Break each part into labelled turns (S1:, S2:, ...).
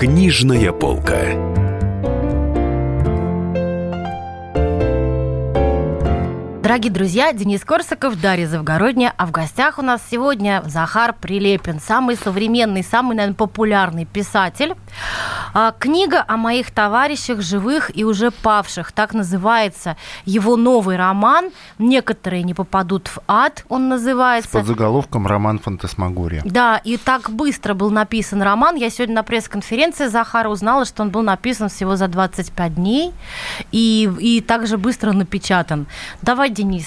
S1: Книжная полка.
S2: Дорогие друзья, Денис Корсаков, Дарья Завгородняя. А в гостях у нас сегодня Захар Прилепин, самый современный, самый, наверное, популярный писатель. А, книга о моих товарищах, живых и уже павших. Так называется его новый роман. Некоторые не попадут в ад, он называется.
S3: С подзаголовком «Роман фантасмагория».
S2: Да, и так быстро был написан роман. Я сегодня на пресс-конференции Захара узнала, что он был написан всего за 25 дней и, и также быстро напечатан. Давай, Денис.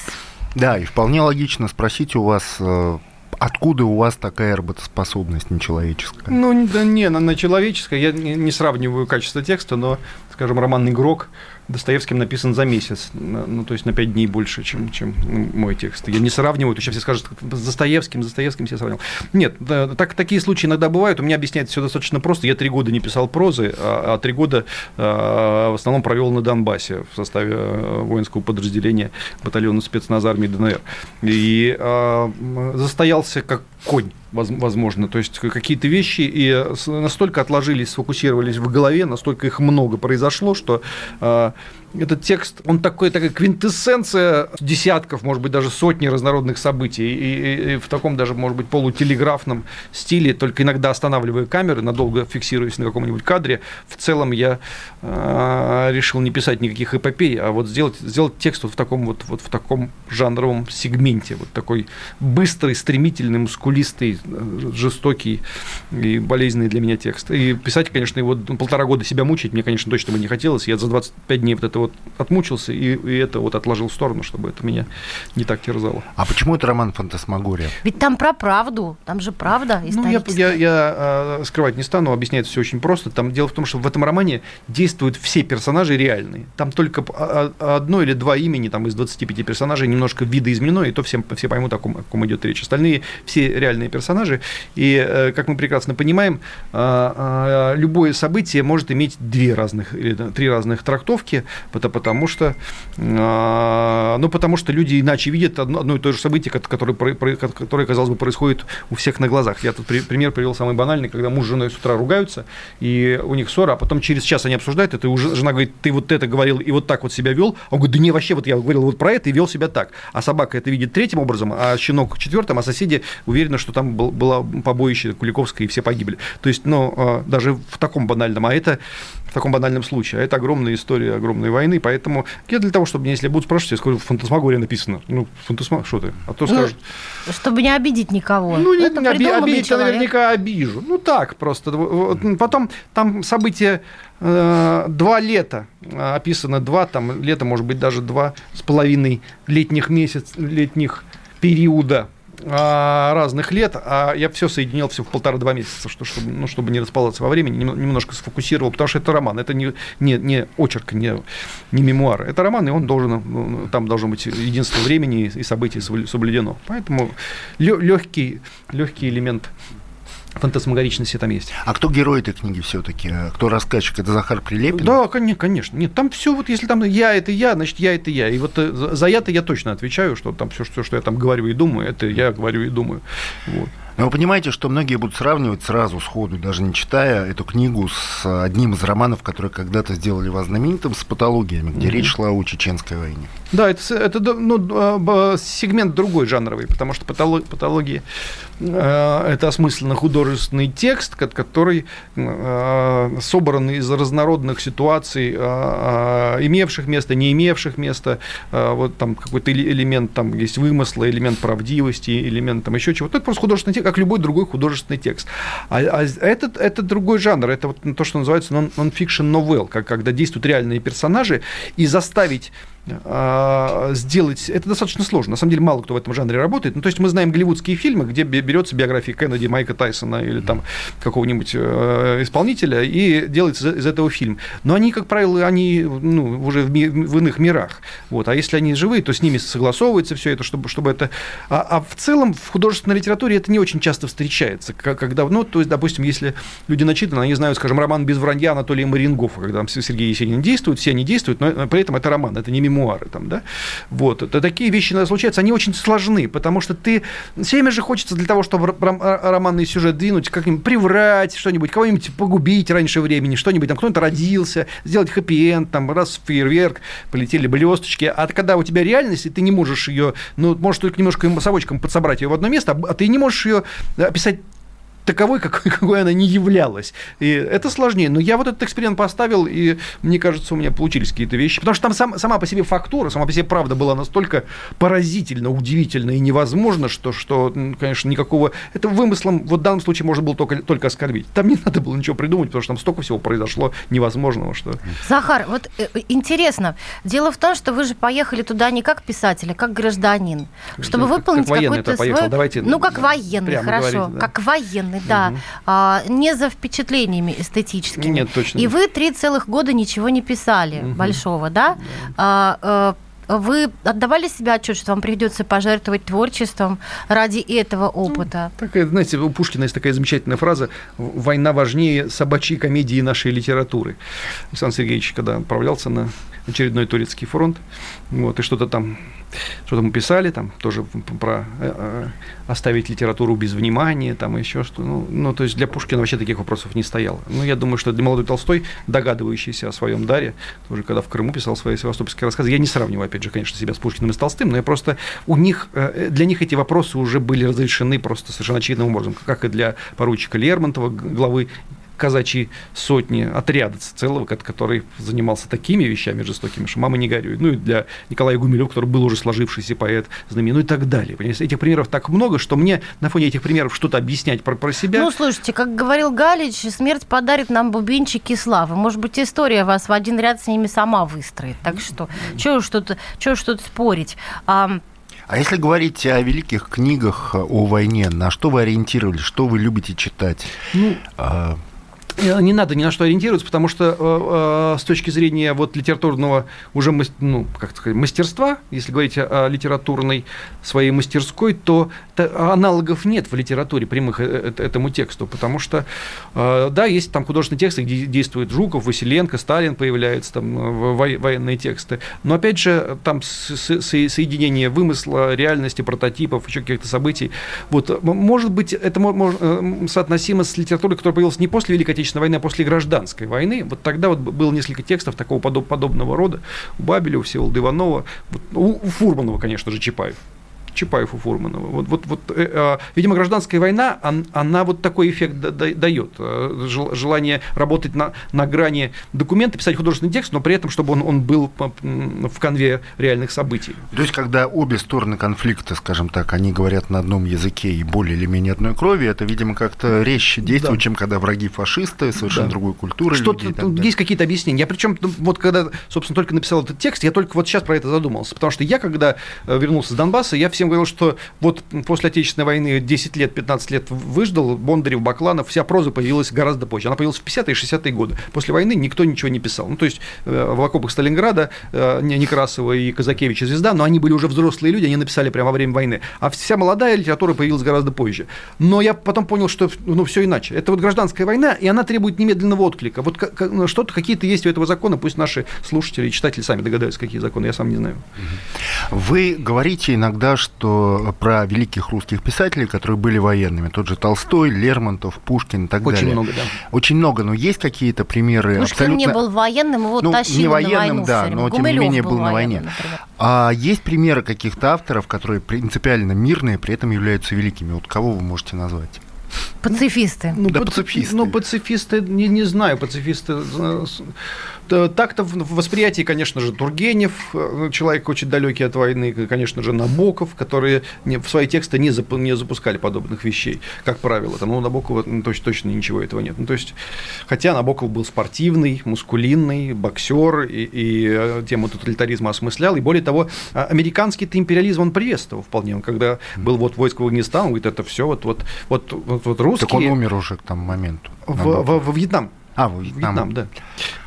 S3: Да, и вполне логично спросить у вас, э, откуда у вас такая работоспособность нечеловеческая?
S4: Ну, да не, она, человеческая. Я не сравниваю качество текста, но, скажем, роман «Игрок» Достоевским написан за месяц, ну, то есть на 5 дней больше, чем, чем мой текст. Я не сравниваю, то сейчас все скажут, с Достоевским, с Достоевским все сравнивал. Нет, так, такие случаи иногда бывают, у меня объясняется все достаточно просто. Я три года не писал прозы, а, а три года а, в основном провел на Донбассе в составе э, воинского подразделения батальона спецназ армии ДНР. И а, застоялся как конь возможно. То есть какие-то вещи и настолько отложились, сфокусировались в голове, настолько их много произошло, что а, этот текст, он такой, такая квинтэссенция десятков, может быть, даже сотни разнородных событий. И, и, и в таком даже, может быть, полутелеграфном стиле, только иногда останавливая камеры, надолго фиксируясь на каком-нибудь кадре. В целом я э, решил не писать никаких эпопей, а вот сделать, сделать текст вот в таком вот, вот в таком жанровом сегменте. Вот такой быстрый, стремительный, мускулистый, жестокий и болезненный для меня текст. И писать, конечно, его полтора года себя мучить мне, конечно, точно бы не хотелось. Я за 25 дней вот это вот отмучился и, и это вот отложил в сторону, чтобы это меня не так терзало.
S3: А почему это роман «Фантасмагория»?
S2: Ведь там про правду, там же правда
S4: Ну, я, я, я э, скрывать не стану, объясняется все очень просто. Там дело в том, что в этом романе действуют все персонажи реальные. Там только одно или два имени там, из 25 персонажей немножко видоизменено, и то всем, все поймут, о ком, о ком идет речь. Остальные все реальные персонажи. И, э, как мы прекрасно понимаем, любое событие может иметь две разных или три разных трактовки, потому что, а, ну, потому что люди иначе видят одно, одно и то же событие, которое, которое, казалось бы, происходит у всех на глазах. Я тут пример привел самый банальный, когда муж с женой с утра ругаются, и у них ссора, а потом через час они обсуждают это, и уже жена говорит, ты вот это говорил и вот так вот себя вел. Он говорит, да не, вообще, вот я говорил вот про это и вел себя так. А собака это видит третьим образом, а щенок четвертым, а соседи уверены, что там было побоище Куликовское, и все погибли. То есть, ну, а, даже в таком банальном, а это в таком банальном случае. А это огромная история огромной войны, поэтому я для того, чтобы, если будут спрашивать, я скажу, в фантасмагории написано. Ну, фантасма, что ты? А то ну, скажут...
S2: Чтобы не обидеть никого.
S4: Ну, не, не оби, обидеть наверняка обижу. Ну, так просто. Потом там события э, два лета описано, два, там лето, может быть, даже два с половиной летних месяцев, летних периода разных лет, а я все соединил все в полтора-два месяца, что, чтобы, ну, чтобы не расползаться во времени, немножко сфокусировал, потому что это роман, это не, не, не очерк, не, не мемуар, это роман, и он должен, ну, там должно быть единство времени и событий соблюдено. Поэтому легкий, легкий элемент фантасмагоричности там есть.
S3: А кто герой этой книги все-таки? Кто рассказчик? Это Захар Прилепин?
S4: Да, конечно. Нет, там все вот, если там я это я, значит я это я. И вот э, за я-то я точно отвечаю, что там все, что, что я там говорю и думаю, это я говорю и думаю. Вот.
S3: Но вы понимаете, что многие будут сравнивать сразу, сходу, даже не читая эту книгу с одним из романов, который когда-то сделали вас знаменитым, с патологиями, где mm-hmm. речь шла о чеченской войне.
S4: Да, это, это ну, а, сегмент другой жанровый, потому что патологии, патологии э, это осмысленно художественный текст, который э, собран из разнородных ситуаций, э, имевших место, не имевших места. Вот там какой-то элемент, там есть вымысла, элемент правдивости, элемент там еще чего-то. Это просто художественный текст, как любой другой художественный текст. А, а этот, это другой жанр, это вот то, что называется non-fiction novel, как, когда действуют реальные персонажи, и заставить сделать, это достаточно сложно. На самом деле мало кто в этом жанре работает. Ну, то есть мы знаем голливудские фильмы, где берется биография Кеннеди, Майка Тайсона или там какого-нибудь э, исполнителя и делается из этого фильм. Но они, как правило, они ну, уже в, ми- в иных мирах. Вот. А если они живые, то с ними согласовывается все это, чтобы, чтобы это... А, а в целом в художественной литературе это не очень часто встречается. Когда, ну, то есть, допустим, если люди начитаны, они знают, скажем, роман «Без вранья» Анатолия Марингофа, когда там Сергей Есенин действует, все они действуют, но при этом это роман, это не мемуары там, да, вот, это такие вещи иногда случаются, они очень сложны, потому что ты, все время же хочется для того, чтобы романный сюжет двинуть, как-нибудь приврать что-нибудь, кого-нибудь погубить раньше времени, что-нибудь, там, кто-нибудь родился, сделать хэппи-энд, там, раз фейерверк, полетели блесточки, а когда у тебя реальность, и ты не можешь ее, ну, можешь только немножко совочком подсобрать ее в одно место, а ты не можешь ее описать таковой, какой, какой она не являлась. И это сложнее. Но я вот этот эксперимент поставил, и мне кажется, у меня получились какие-то вещи. Потому что там сам, сама по себе фактура, сама по себе правда была настолько поразительно, удивительно и невозможно, что, что конечно, никакого... Это вымыслом вот в данном случае можно было только, только оскорбить. Там не надо было ничего придумать, потому что там столько всего произошло невозможного, что...
S2: Захар, вот э, э, интересно. Дело в том, что вы же поехали туда не как писатель, а как гражданин. Чтобы как, выполнить какой-то свой...
S4: Давайте
S2: ну, как военный, хорошо.
S4: Говорить,
S2: да. Как военный стороны, да, угу. а, не за впечатлениями эстетическими.
S4: Нет, точно.
S2: И вы три целых года ничего не писали угу. большого, да? да. А, а, вы отдавали себе отчет, что вам придется пожертвовать творчеством ради этого ну, опыта?
S4: Ну, такая, знаете, у Пушкина есть такая замечательная фраза «Война важнее собачьей комедии нашей литературы». Александр Сергеевич, когда отправлялся на очередной турецкий фронт, вот, и что-то там что-то мы писали, там тоже про э, э, оставить литературу без внимания, там еще что. Ну, ну, то есть для Пушкина вообще таких вопросов не стояло. Ну, я думаю, что для молодой Толстой, догадывающийся о своем даре, тоже когда в Крыму писал свои севастопольские рассказы, я не сравниваю, опять же, конечно, себя с Пушкиным и с Толстым, но я просто у них, э, для них эти вопросы уже были разрешены просто совершенно очевидным образом, как и для поручика Лермонтова, главы казачьи сотни, отряда целого, который занимался такими вещами жестокими, что мама не горюет. Ну и для Николая Гумилева, который был уже сложившийся поэт, знаменитый, ну и так далее. Понимаете, этих примеров так много, что мне на фоне этих примеров что-то объяснять про, про себя.
S2: Ну, слушайте, как говорил Галич, смерть подарит нам бубенчики славы. Может быть, история вас в один ряд с ними сама выстроит. Так что, чего уж тут, чего уж тут спорить. А,
S3: а если говорить о великих книгах о войне, на что вы ориентировались, что вы любите читать? Ну, а,
S4: не надо ни на что ориентироваться, потому что э, э, с точки зрения вот литературного уже ну, как сказать, мастерства, если говорить о, литературной своей мастерской, то, то аналогов нет в литературе прямых э, э, этому тексту, потому что, э, да, есть там художественные тексты, где действует Жуков, Василенко, Сталин появляется, там военные тексты, но опять же там соединение вымысла, реальности, прототипов, еще каких-то событий. Вот, может быть, это соотносимо с литературой, которая появилась не после Великой Отечественной войны, а после гражданской войны. Вот тогда вот было несколько текстов такого подобного рода. У Бабеля, у Всеволода Иванова, вот, у Фурманова, конечно же, Чапаев. Чапаев у Фурманова. Вот, вот, вот, э, э, видимо, гражданская война, он, она вот такой эффект да, да, дает. Э, желание работать на, на грани документа, писать художественный текст, но при этом, чтобы он, он был в конве реальных событий.
S3: То есть, когда обе стороны конфликта, скажем так, они говорят на одном языке и более или менее одной крови, это, видимо, как-то резче действует, да. чем когда враги фашисты, совершенно да. другой культуры.
S4: Что-то есть какие-то объяснения. Я причем, ну, вот когда, собственно, только написал этот текст, я только вот сейчас про это задумался. Потому что я, когда вернулся с Донбасса, я все всем говорил, что вот после Отечественной войны 10 лет, 15 лет выждал, Бондарев, Бакланов, вся проза появилась гораздо позже. Она появилась в 50-е и 60-е годы. После войны никто ничего не писал. Ну, то есть э, в окопах Сталинграда э, Некрасова и Казакевич и Звезда, но они были уже взрослые люди, они написали прямо во время войны. А вся молодая литература появилась гораздо позже. Но я потом понял, что ну, все иначе. Это вот гражданская война, и она требует немедленного отклика. Вот ну, что-то, какие-то есть у этого закона, пусть наши слушатели и читатели сами догадаются, какие законы, я сам не знаю.
S3: Вы говорите иногда, что про великих русских писателей, которые были военными. Тот же Толстой, Лермонтов, Пушкин и так
S4: Очень
S3: далее.
S4: много, да.
S3: Очень много, но есть какие-то примеры
S2: Пушкин
S3: абсолютно...
S2: не был военным, его
S3: ну,
S2: тащили
S3: не военным,
S2: на войну
S3: да, но тем не менее был, был на войне. Например. А есть примеры каких-то авторов, которые принципиально мирные, при этом являются великими? Вот кого вы можете назвать?
S2: Пацифисты.
S4: Ну, да, пацифисты. Ну, пацифисты, не, не знаю, пацифисты так-то в восприятии, конечно же, Тургенев, э, человек очень далекий от войны, конечно же, Набоков, которые в свои тексты не, зап, не запускали подобных вещей, как правило. Там, ну, у Набокова ну, точно, точно ничего этого нет. Ну, то есть, хотя Набоков был спортивный, мускулинный, боксер, и, и э, тему тоталитаризма осмыслял, и более того, а, американский империализм он приветствовал вполне. Он, когда был вот войск в Афганистан, он говорит, это все вот, вот, вот, вот, вот русские...
S3: Так он умер уже к тому моменту.
S4: В, в, во Вьетнам.
S3: А, Вьетнам.
S4: Вьетнам, да.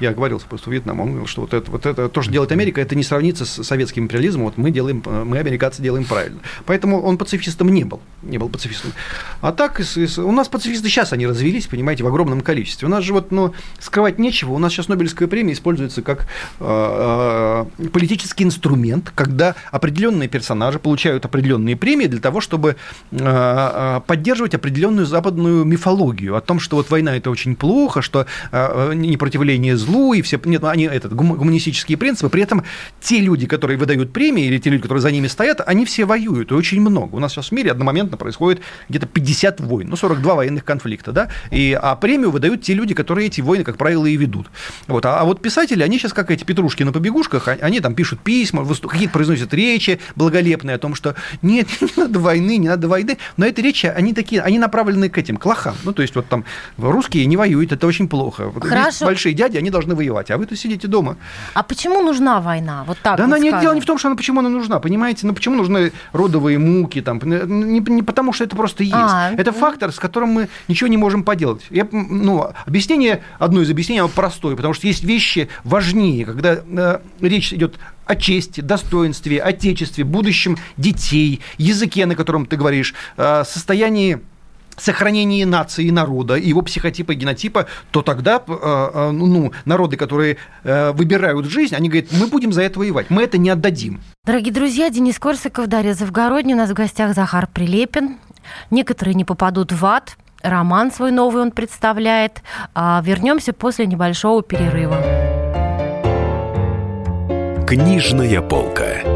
S4: Я говорил просто Вьетнам. Он говорил, что вот это, вот это, то, что делает Америка, это не сравнится с советским империализмом. Вот мы делаем, мы, американцы, делаем правильно. Поэтому он пацифистом не был. Не был пацифистом. А так, у нас пацифисты сейчас они развелись, понимаете, в огромном количестве. У нас же вот, ну, скрывать нечего. У нас сейчас Нобелевская премия используется как э, э, политический инструмент, когда определенные персонажи получают определенные премии для того, чтобы э поддерживать определенную западную мифологию о том, что вот война это очень плохо, что непротивление злу и все, нет, они этот, гуманистические принципы. При этом те люди, которые выдают премии, или те люди, которые за ними стоят, они все воюют, и очень много. У нас сейчас в мире одномоментно происходит где-то 50 войн, ну, 42 военных конфликта, да, и, а премию выдают те люди, которые эти войны, как правило, и ведут. Вот. А, а вот писатели, они сейчас, как эти петрушки на побегушках, а, они там пишут письма, какие-то произносят речи благолепные о том, что нет, не надо войны, не надо войны, но эти речи, они такие, они направлены к этим, к лохам. Ну, то есть вот там русские не воюют, это очень плохо. Хорошо. большие дяди, они должны воевать, а вы-то сидите дома.
S2: А почему нужна война? Вот так
S4: да
S2: вот
S4: она не, дело не в том, что она почему она нужна, понимаете? Ну почему нужны родовые муки? Там, не, не потому, что это просто есть. А, это ну... фактор, с которым мы ничего не можем поделать. Я, ну, объяснение, одно из объяснений, оно простое, потому что есть вещи важнее, когда э, речь идет о чести, достоинстве, отечестве, будущем детей, языке, на котором ты говоришь, э, состоянии сохранении нации и народа, его психотипа и генотипа, то тогда э, э, ну, народы, которые э, выбирают жизнь, они говорят, мы будем за это воевать, мы это не отдадим.
S2: Дорогие друзья, Денис Корсаков, Дарья Завгородний, у нас в гостях Захар Прилепин. Некоторые не попадут в ад, роман свой новый он представляет. А вернемся после небольшого перерыва.
S1: Книжная полка.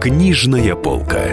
S1: Книжная полка.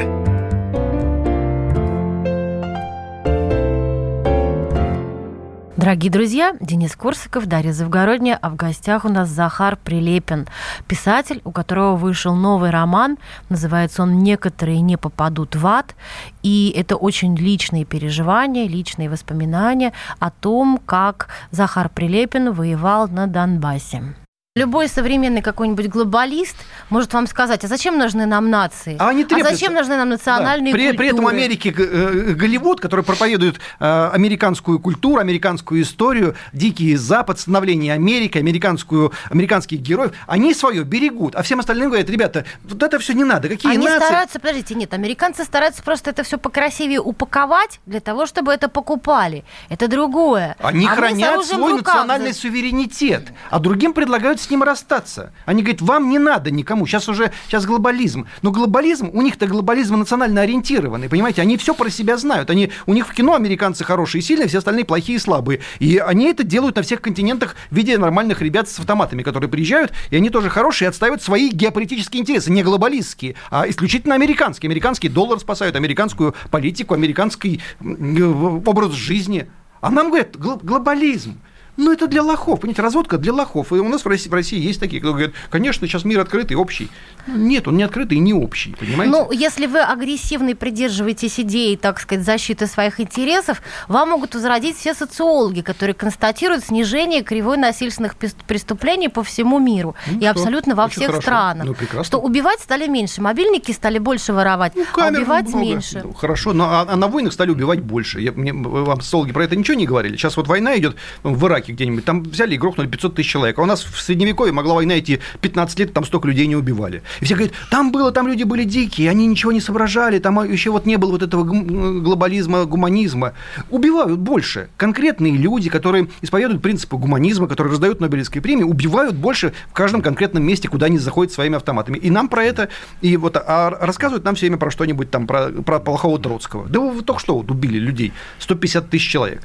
S2: Дорогие друзья, Денис Корсаков, Дарья Завгородняя, а в гостях у нас Захар Прилепин, писатель, у которого вышел новый роман, называется он «Некоторые не попадут в ад», и это очень личные переживания, личные воспоминания о том, как Захар Прилепин воевал на Донбассе. Любой современный какой-нибудь глобалист может вам сказать, а зачем нужны нам нации?
S4: А, они
S2: а зачем нужны нам национальные
S4: да. при,
S2: культуры?
S4: При этом Америке э, Голливуд, который проповедует э, американскую культуру, американскую историю, Дикий Запад, становление Америки, американскую, американских героев, они свое берегут, а всем остальным говорят, ребята, вот это все не надо, какие
S2: они
S4: нации?
S2: стараются, подождите, нет, американцы стараются просто это все покрасивее упаковать для того, чтобы это покупали. Это другое.
S4: Они а хранят свой национальный суверенитет, а другим предлагают с ним расстаться. Они говорят, вам не надо никому. Сейчас уже сейчас глобализм. Но глобализм, у них-то глобализм национально ориентированный, понимаете? Они все про себя знают. Они, у них в кино американцы хорошие и сильные, все остальные плохие и слабые. И они это делают на всех континентах в виде нормальных ребят с автоматами, которые приезжают, и они тоже хорошие и отстаивают свои геополитические интересы, не глобалистские, а исключительно американские. Американский доллар спасают, американскую политику, американский образ жизни. А нам говорят, глобализм. Ну, это для лохов, понимаете, разводка для лохов. И у нас в России, в России есть такие, кто говорят, конечно, сейчас мир открытый, общий. Нет, он не открытый и не общий, понимаете?
S2: Ну, если вы агрессивно придерживаетесь идеи, так сказать, защиты своих интересов, вам могут возродить все социологи, которые констатируют снижение кривой насильственных преступлений по всему миру. Ну, и что? абсолютно во Очень всех хорошо. странах. Ну, что убивать стали меньше, мобильники стали больше воровать, ну, а убивать много. меньше. Ну,
S4: хорошо, но а, а на войнах стали убивать больше. Я, мне, вам социологи про это ничего не говорили. Сейчас вот война идет в Ираке, Ираке где-нибудь, там взяли и грохнули 500 тысяч человек. А у нас в Средневековье могла война идти 15 лет, там столько людей не убивали. И все говорят, там было, там люди были дикие, они ничего не соображали, там еще вот не было вот этого глобализма, гуманизма. Убивают больше. Конкретные люди, которые исповедуют принципы гуманизма, которые раздают Нобелевские премии, убивают больше в каждом конкретном месте, куда они заходят своими автоматами. И нам про это, и вот а рассказывают нам все время про что-нибудь там, про, про плохого Троцкого. Да вы только что вот убили людей, 150 тысяч человек.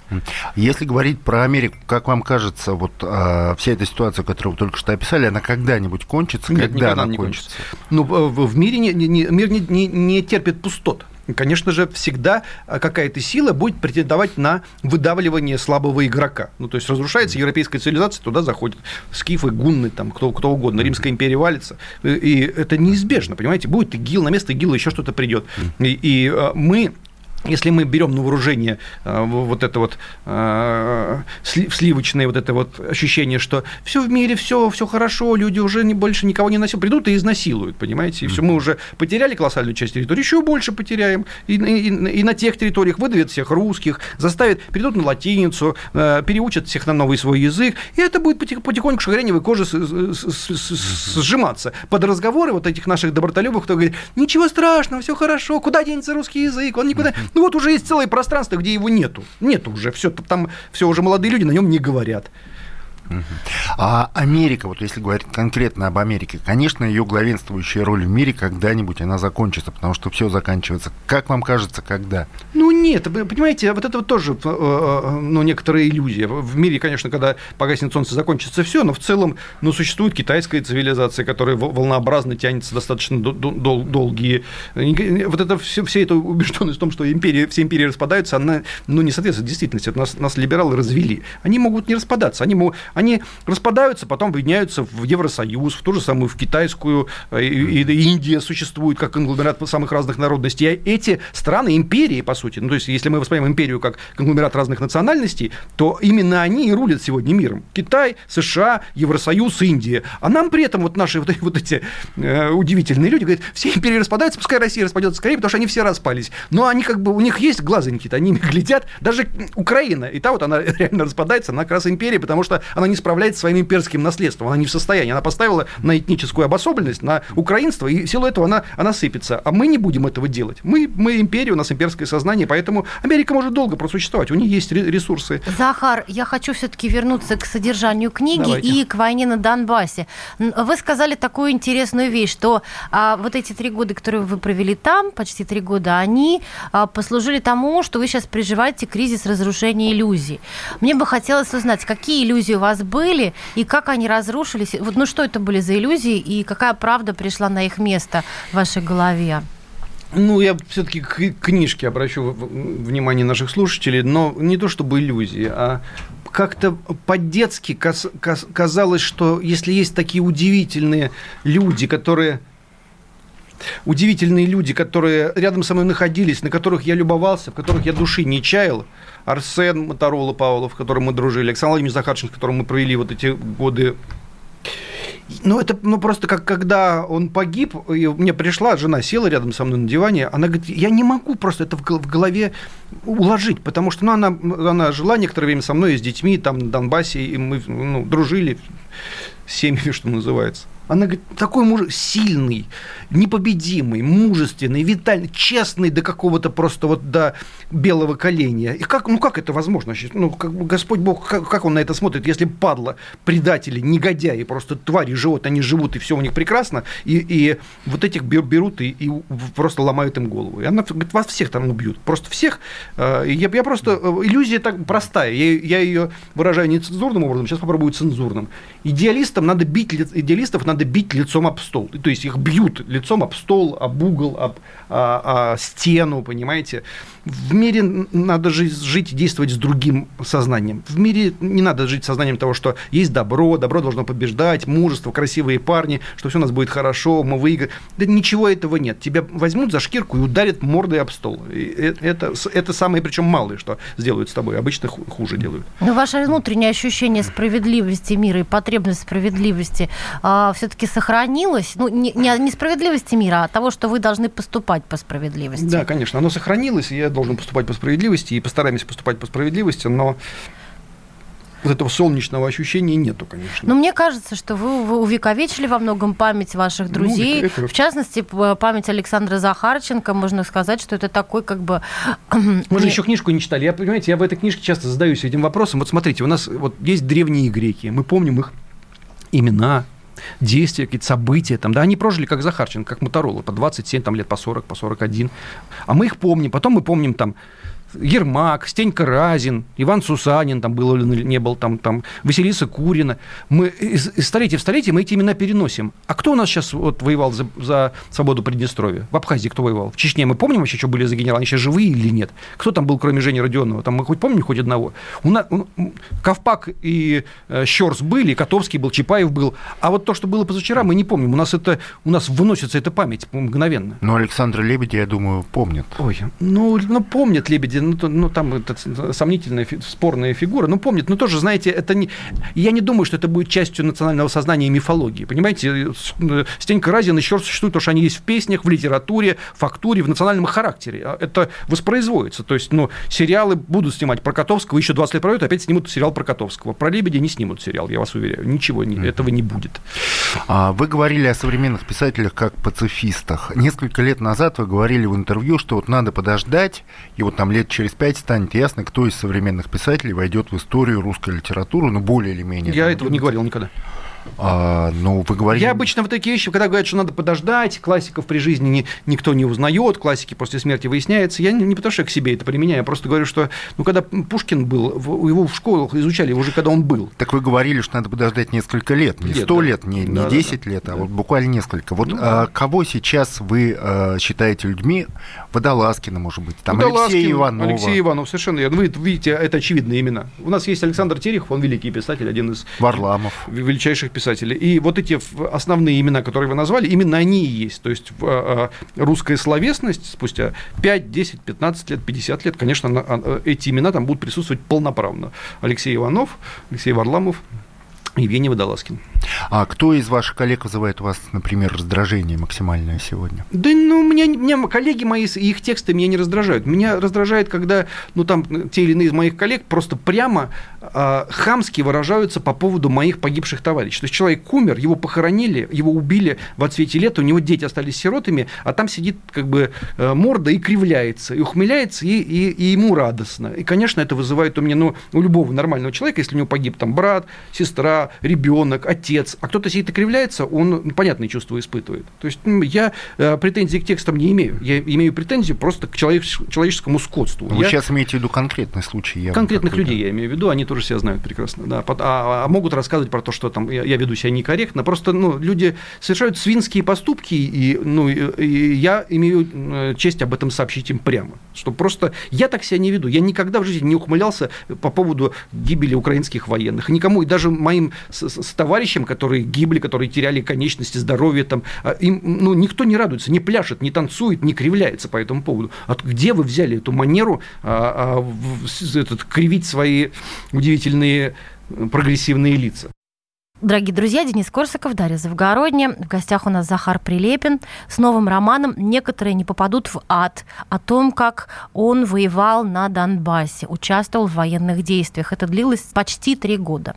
S3: Если говорить про Америку, как вам кажется, вот а, вся эта ситуация, которую вы только что описали, она когда-нибудь кончится?
S4: Нет, когда она не кончится? кончится? Ну, в мире не, не, мир не, не, не терпит пустот конечно же, всегда какая-то сила будет претендовать на выдавливание слабого игрока. Ну, то есть разрушается европейская цивилизация, туда заходят скифы, гунны, там, кто, кто угодно, Римская империя валится. И это неизбежно, понимаете? Будет ИГИЛ, на место ИГИЛа еще что-то придет. И, и мы если мы берем на вооружение э, вот это вот э, сливочное вот это вот ощущение, что все в мире, все, все хорошо, люди уже не, больше никого не насилуют, придут и изнасилуют, понимаете? И все, мы уже потеряли колоссальную часть территории, еще больше потеряем. И, и, и на тех территориях выдавят всех русских, заставят, придут на латиницу, э, переучат всех на новый свой язык, и это будет потихоньку шагреневой кожи сжиматься под разговоры вот этих наших добротолюбов, кто говорит, ничего страшного, все хорошо, куда денется русский язык, он никуда... Ну вот уже есть целое пространство, где его нету. Нету уже. Все, там все уже молодые люди на нем не говорят.
S3: А Америка, вот если говорить конкретно об Америке, конечно, ее главенствующая роль в мире когда-нибудь она закончится, потому что все заканчивается. Как вам кажется, когда?
S4: Ну нет, понимаете, вот это вот тоже э, э, ну, некоторая иллюзия. В мире, конечно, когда погаснет солнце, закончится все, но в целом ну, существует китайская цивилизация, которая волнообразно тянется достаточно дол- долгие. Вот это все, вся эта убежденность в том, что империи, все империи распадаются, она ну, не соответствует действительности. Нас, нас либералы развели. Они могут не распадаться, они могут они распадаются, потом объединяются в Евросоюз, в ту же самую в китайскую, э, и, Индия существует как конгломерат самых разных народностей. А эти страны, империи, по сути, ну, то есть, если мы воспринимаем империю как конгломерат разных национальностей, то именно они и рулят сегодня миром. Китай, США, Евросоюз, Индия. А нам при этом вот наши вот, вот эти э, удивительные люди говорят, все империи распадаются, пускай Россия распадется скорее, потому что они все распались. Но они как бы, у них есть глазоньки, они глядят, даже Украина, и та вот она реально распадается, она как раз империя, потому что она не справляется своим имперским наследством, она не в состоянии, она поставила на этническую обособленность, на украинство, и в силу этого она, она сыпется. А мы не будем этого делать. Мы, мы империя, у нас имперское сознание, поэтому Америка может долго просуществовать, у нее есть ресурсы.
S2: Захар, я хочу все-таки вернуться к содержанию книги Давайте. и к войне на Донбассе. Вы сказали такую интересную вещь, что а, вот эти три года, которые вы провели там, почти три года, они а, послужили тому, что вы сейчас переживаете кризис разрушения иллюзий. Мне бы хотелось узнать, какие иллюзии у вас вас были, и как они разрушились? Вот, ну, что это были за иллюзии, и какая правда пришла на их место в вашей голове?
S4: Ну, я все-таки к книжке обращу внимание наших слушателей, но не то чтобы иллюзии, а как-то по-детски казалось, что если есть такие удивительные люди, которые удивительные люди, которые рядом со мной находились, на которых я любовался, в которых я души не чаял. Арсен Моторола Павлов, с которым мы дружили, Александр Владимирович Захарченко, с которым мы провели вот эти годы ну, это ну, просто как когда он погиб, и мне пришла жена, села рядом со мной на диване, она говорит, я не могу просто это в голове уложить, потому что ну, она, она жила некоторое время со мной и с детьми там на Донбассе, и мы ну, дружили семьями, что называется. Она говорит, такой муж сильный, непобедимый, мужественный, витальный, честный до какого-то просто вот до белого коленя. И как, ну как это возможно? Ну, как, Господь Бог, как, как он на это смотрит, если падла, предатели, негодяи, просто твари живут, они живут, и все у них прекрасно, и, и вот этих берут и, и просто ломают им голову. И она говорит, вас всех там убьют, просто всех. Э, я, я просто, э, иллюзия так простая, я, я ее выражаю не цензурным образом, сейчас попробую цензурным. Идеалистам надо бить, идеалистов надо надо бить лицом об стол. То есть их бьют лицом об стол, об угол, об а, а, стену, понимаете. В мире надо жить, и действовать с другим сознанием. В мире не надо жить сознанием того, что есть добро, добро должно побеждать, мужество, красивые парни, что все у нас будет хорошо, мы выиграем. Да ничего этого нет. Тебя возьмут за шкирку и ударят мордой об стол. И э, это, это самое, причем малое, что сделают с тобой. Обычно хуже делают.
S2: Но ваше внутреннее ощущение справедливости мира и потребность справедливости а, все-таки сохранилось? Ну, не, не справедливости мира, а того, что вы должны поступать по справедливости.
S4: Да, конечно, оно сохранилось. Я должен поступать по справедливости, и постараемся поступать по справедливости, но вот этого солнечного ощущения нету, конечно.
S2: Но мне кажется, что вы, вы увековечили во многом память ваших ну, друзей. Ну, это... В частности, память Александра Захарченко. Можно сказать, что это такой как бы...
S4: Мы же еще книжку не читали. Я, понимаете, я в этой книжке часто задаюсь этим вопросом. Вот смотрите, у нас вот есть древние греки. Мы помним их имена, действия, какие-то события. Там, да, они прожили как Захарченко, как Моторола, по 27 там, лет, по 40, по 41. А мы их помним. Потом мы помним там Ермак, Стенька Разин, Иван Сусанин, там был или не был, там, там Василиса Курина. Мы из, из столетия в столетие мы эти имена переносим. А кто у нас сейчас вот воевал за, за свободу Приднестровья? В Абхазии кто воевал? В Чечне мы помним вообще, что были за генералы? Они сейчас живые или нет? Кто там был, кроме Жени Родионова? Там мы хоть помним хоть одного? У нас, у, Ковпак и э, Щорс были, Котовский был, Чапаев был. А вот то, что было позавчера, мы не помним. У нас это, у нас выносится эта память мгновенно.
S3: Но Александр Лебедь, я думаю, помнит.
S4: Ой, ну, ну помнят Лебеди, ну, то, ну там это сомнительная, спорная фигура, ну помнят, но тоже, знаете, это не... Я не думаю, что это будет частью национального сознания и мифологии, понимаете? Э, Стенька Разин еще существует, потому что они есть в песнях, в литературе, фактуре, в национальном характере. А это воспроизводится. То есть, ну, сериалы будут снимать про Котовского, еще 20 лет пройдет, опять снимут сериал про Котовского. Про Лебедя не снимут сериал, я вас уверяю. Ничего не, этого не будет.
S3: А вы говорили о современных писателях как пацифистах. Несколько лет назад вы говорили в интервью, что вот надо подождать, и вот там лет через пять станет ясно, кто из современных писателей войдет в историю русской литературы, ну, более или менее.
S4: Я этого не говорил никогда.
S3: А, ну, вы говорите...
S4: Я обычно вот такие вещи, когда говорят, что надо подождать, классиков при жизни не, никто не узнает, классики после смерти выясняется, я не, не потому что я к себе это применяю, я просто говорю, что, ну, когда Пушкин был, в, его в школах изучали уже, когда он был.
S3: Так вы говорили, что надо подождать несколько лет, не сто лет, не, не да, 10 да, лет, а да. вот буквально несколько. Вот ну, а, кого сейчас вы а, считаете людьми? Водолазкина, может быть, там
S4: Водолазкин, Алексей Иванов. Алексей Иванов, совершенно верно. Вы видите, это очевидные имена. У нас есть Александр Терехов, он великий писатель, один из...
S3: Варламов.
S4: Величайших писателей. И вот эти основные имена, которые вы назвали, именно они и есть. То есть а, а, русская словесность спустя 5, 10, 15 лет, 50 лет, конечно, а, эти имена там будут присутствовать полноправно. Алексей Иванов, Алексей Варламов, Евгений Водолазкин.
S3: А кто из ваших коллег вызывает у вас, например, раздражение максимальное сегодня?
S4: Да, ну, меня, меня коллеги мои, их тексты меня не раздражают. Меня раздражает, когда, ну, там, те или иные из моих коллег просто прямо э, хамски выражаются по поводу моих погибших товарищей. То есть человек умер, его похоронили, его убили в отсвете лета, у него дети остались сиротами, а там сидит как бы э, морда и кривляется, и ухмыляется, и, и, и ему радостно. И, конечно, это вызывает у меня, ну, у любого нормального человека, если у него погиб там брат, сестра, ребенок, отец, а кто-то сидит и кривляется, он ну, понятные чувства испытывает. То есть ну, я э, претензий к текстам не имею. Я имею претензии просто к человеческому скотству.
S3: Вы
S4: я...
S3: сейчас имеете в виду конкретный случай?
S4: Конкретных людей я имею в виду, они тоже себя знают прекрасно. Да. А, а могут рассказывать про то, что там я, я веду себя некорректно. Просто ну, люди совершают свинские поступки, и, ну, и, я имею честь об этом сообщить им прямо. Что просто я так себя не веду. Я никогда в жизни не ухмылялся по поводу гибели украинских военных. Никому, и даже моим с, с товарищам, которые гибли, которые теряли конечности, здоровье, там, а им ну, никто не радуется, не пляшет, не танцует, не кривляется по этому поводу. От где вы взяли эту манеру а, а, этот, кривить свои удивительные прогрессивные лица?
S2: Дорогие друзья, Денис Корсаков, Дарья Завгородня. В гостях у нас Захар Прилепин с новым романом «Некоторые не попадут в ад» о том, как он воевал на Донбассе, участвовал в военных действиях. Это длилось почти три года.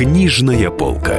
S1: Книжная полка.